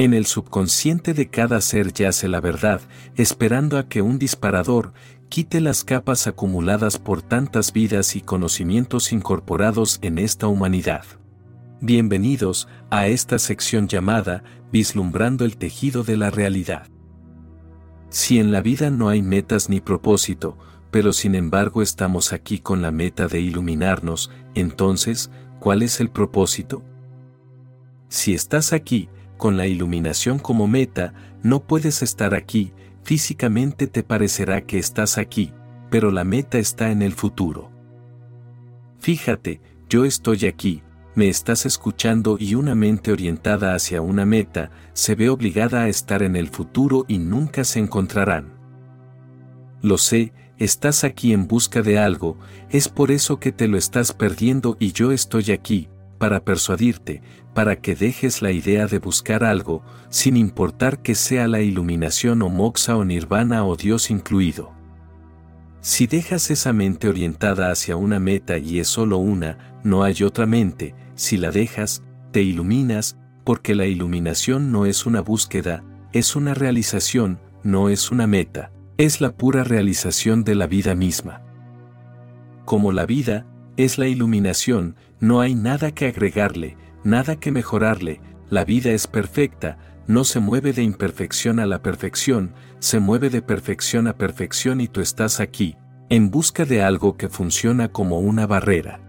En el subconsciente de cada ser yace la verdad, esperando a que un disparador quite las capas acumuladas por tantas vidas y conocimientos incorporados en esta humanidad. Bienvenidos a esta sección llamada Vislumbrando el tejido de la realidad. Si en la vida no hay metas ni propósito, pero sin embargo estamos aquí con la meta de iluminarnos, entonces, ¿cuál es el propósito? Si estás aquí, con la iluminación como meta, no puedes estar aquí, físicamente te parecerá que estás aquí, pero la meta está en el futuro. Fíjate, yo estoy aquí, me estás escuchando y una mente orientada hacia una meta se ve obligada a estar en el futuro y nunca se encontrarán. Lo sé, estás aquí en busca de algo, es por eso que te lo estás perdiendo y yo estoy aquí, para persuadirte, para que dejes la idea de buscar algo, sin importar que sea la iluminación o moxa o nirvana o Dios incluido. Si dejas esa mente orientada hacia una meta y es solo una, no hay otra mente, si la dejas, te iluminas, porque la iluminación no es una búsqueda, es una realización, no es una meta, es la pura realización de la vida misma. Como la vida, es la iluminación, no hay nada que agregarle, nada que mejorarle, la vida es perfecta, no se mueve de imperfección a la perfección, se mueve de perfección a perfección y tú estás aquí, en busca de algo que funciona como una barrera.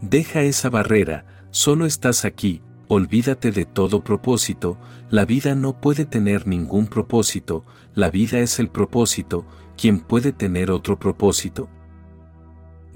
Deja esa barrera, solo estás aquí, olvídate de todo propósito, la vida no puede tener ningún propósito, la vida es el propósito, ¿quién puede tener otro propósito?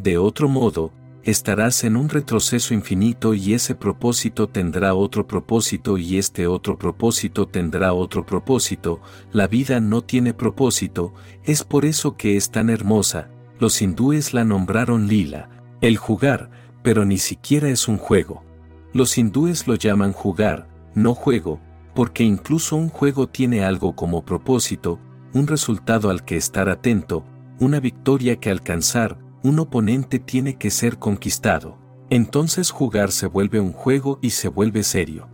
De otro modo, estarás en un retroceso infinito y ese propósito tendrá otro propósito y este otro propósito tendrá otro propósito, la vida no tiene propósito, es por eso que es tan hermosa, los hindúes la nombraron lila, el jugar, pero ni siquiera es un juego. Los hindúes lo llaman jugar, no juego, porque incluso un juego tiene algo como propósito, un resultado al que estar atento, una victoria que alcanzar, un oponente tiene que ser conquistado. Entonces jugar se vuelve un juego y se vuelve serio.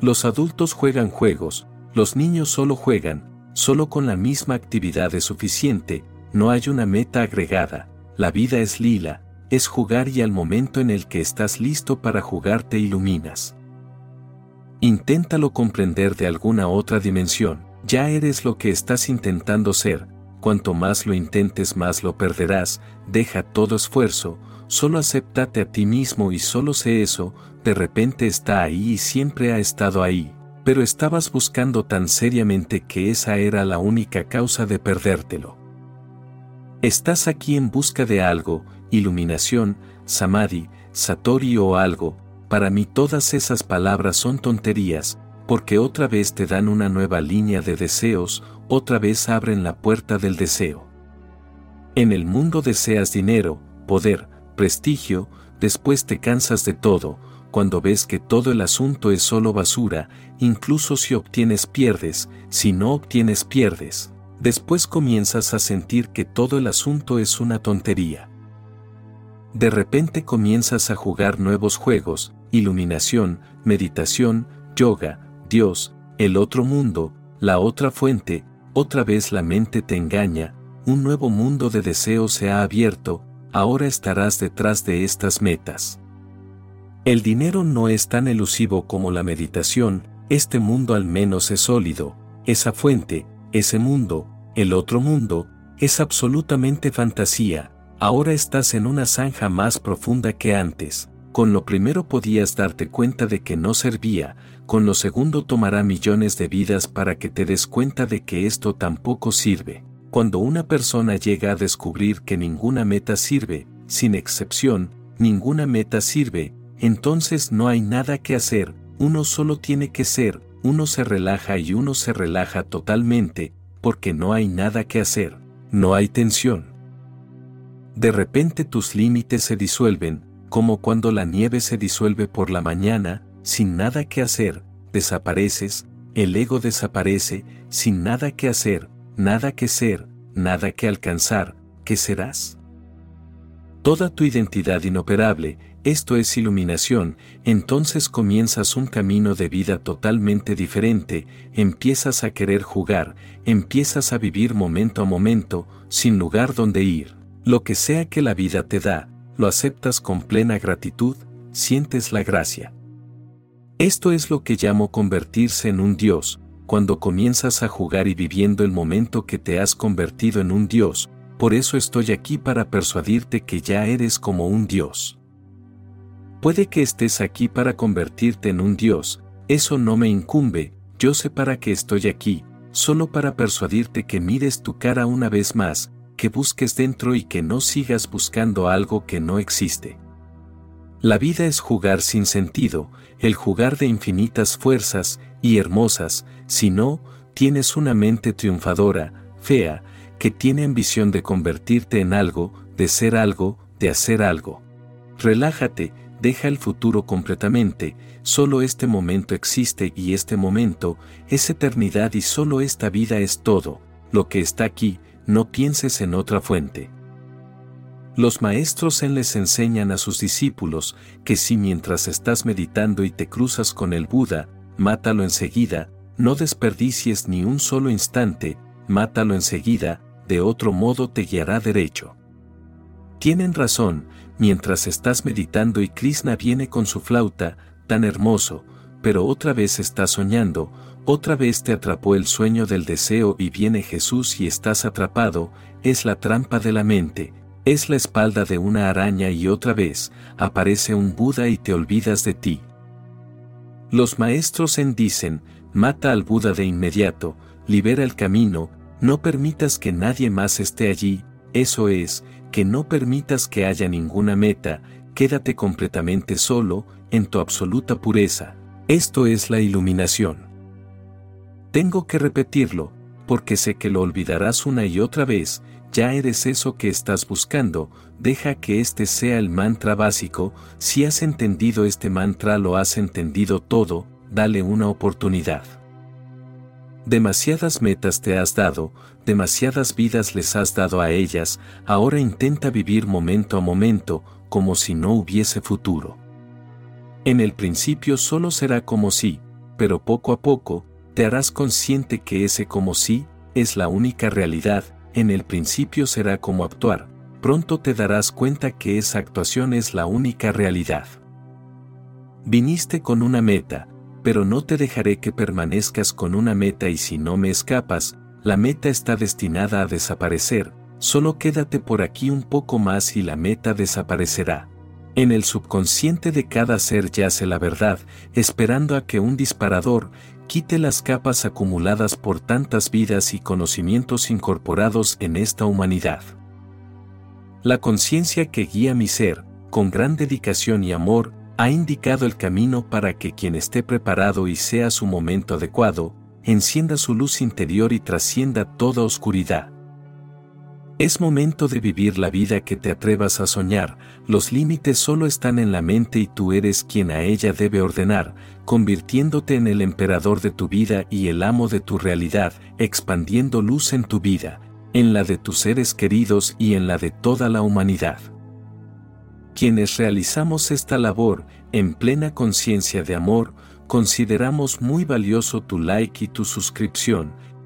Los adultos juegan juegos, los niños solo juegan, solo con la misma actividad es suficiente, no hay una meta agregada, la vida es lila, es jugar y al momento en el que estás listo para jugar te iluminas. Inténtalo comprender de alguna otra dimensión, ya eres lo que estás intentando ser, cuanto más lo intentes más lo perderás, deja todo esfuerzo, solo acéptate a ti mismo y solo sé eso, de repente está ahí y siempre ha estado ahí, pero estabas buscando tan seriamente que esa era la única causa de perdértelo. Estás aquí en busca de algo, iluminación, samadhi, satori o algo, para mí todas esas palabras son tonterías, porque otra vez te dan una nueva línea de deseos, otra vez abren la puerta del deseo. En el mundo deseas dinero, poder, prestigio, después te cansas de todo, cuando ves que todo el asunto es solo basura, incluso si obtienes pierdes, si no obtienes pierdes, después comienzas a sentir que todo el asunto es una tontería. De repente comienzas a jugar nuevos juegos, iluminación, meditación, yoga, Dios, el otro mundo, la otra fuente, otra vez la mente te engaña, un nuevo mundo de deseos se ha abierto, ahora estarás detrás de estas metas. El dinero no es tan elusivo como la meditación, este mundo al menos es sólido, esa fuente, ese mundo, el otro mundo, es absolutamente fantasía, ahora estás en una zanja más profunda que antes, con lo primero podías darte cuenta de que no servía, con lo segundo tomará millones de vidas para que te des cuenta de que esto tampoco sirve. Cuando una persona llega a descubrir que ninguna meta sirve, sin excepción, ninguna meta sirve, entonces no hay nada que hacer, uno solo tiene que ser, uno se relaja y uno se relaja totalmente, porque no hay nada que hacer, no hay tensión. De repente tus límites se disuelven, como cuando la nieve se disuelve por la mañana, sin nada que hacer, desapareces, el ego desaparece, sin nada que hacer, nada que ser, nada que alcanzar, ¿qué serás? Toda tu identidad inoperable, esto es iluminación, entonces comienzas un camino de vida totalmente diferente, empiezas a querer jugar, empiezas a vivir momento a momento, sin lugar donde ir. Lo que sea que la vida te da, lo aceptas con plena gratitud, sientes la gracia. Esto es lo que llamo convertirse en un Dios, cuando comienzas a jugar y viviendo el momento que te has convertido en un Dios, por eso estoy aquí para persuadirte que ya eres como un Dios. Puede que estés aquí para convertirte en un Dios, eso no me incumbe, yo sé para qué estoy aquí, solo para persuadirte que mires tu cara una vez más, que busques dentro y que no sigas buscando algo que no existe. La vida es jugar sin sentido, el jugar de infinitas fuerzas, y hermosas, si no, tienes una mente triunfadora, fea, que tiene ambición de convertirte en algo, de ser algo, de hacer algo. Relájate, deja el futuro completamente, solo este momento existe y este momento es eternidad y solo esta vida es todo, lo que está aquí, no pienses en otra fuente. Los maestros en les enseñan a sus discípulos que si mientras estás meditando y te cruzas con el Buda, mátalo enseguida, no desperdicies ni un solo instante, mátalo enseguida, de otro modo te guiará derecho. Tienen razón, mientras estás meditando y Krishna viene con su flauta, tan hermoso, pero otra vez estás soñando, otra vez te atrapó el sueño del deseo y viene Jesús y estás atrapado, es la trampa de la mente, es la espalda de una araña y otra vez aparece un Buda y te olvidas de ti. Los maestros en dicen, mata al Buda de inmediato, libera el camino, no permitas que nadie más esté allí, eso es, que no permitas que haya ninguna meta, quédate completamente solo, en tu absoluta pureza. Esto es la iluminación. Tengo que repetirlo, porque sé que lo olvidarás una y otra vez, ya eres eso que estás buscando, deja que este sea el mantra básico, si has entendido este mantra lo has entendido todo, dale una oportunidad. Demasiadas metas te has dado, demasiadas vidas les has dado a ellas, ahora intenta vivir momento a momento, como si no hubiese futuro. En el principio solo será como si, pero poco a poco, te harás consciente que ese como si, es la única realidad, en el principio será como actuar, pronto te darás cuenta que esa actuación es la única realidad. Viniste con una meta, pero no te dejaré que permanezcas con una meta y si no me escapas, la meta está destinada a desaparecer, solo quédate por aquí un poco más y la meta desaparecerá. En el subconsciente de cada ser yace la verdad, esperando a que un disparador quite las capas acumuladas por tantas vidas y conocimientos incorporados en esta humanidad. La conciencia que guía mi ser, con gran dedicación y amor, ha indicado el camino para que quien esté preparado y sea su momento adecuado, encienda su luz interior y trascienda toda oscuridad. Es momento de vivir la vida que te atrevas a soñar, los límites solo están en la mente y tú eres quien a ella debe ordenar, convirtiéndote en el emperador de tu vida y el amo de tu realidad, expandiendo luz en tu vida, en la de tus seres queridos y en la de toda la humanidad. Quienes realizamos esta labor, en plena conciencia de amor, consideramos muy valioso tu like y tu suscripción,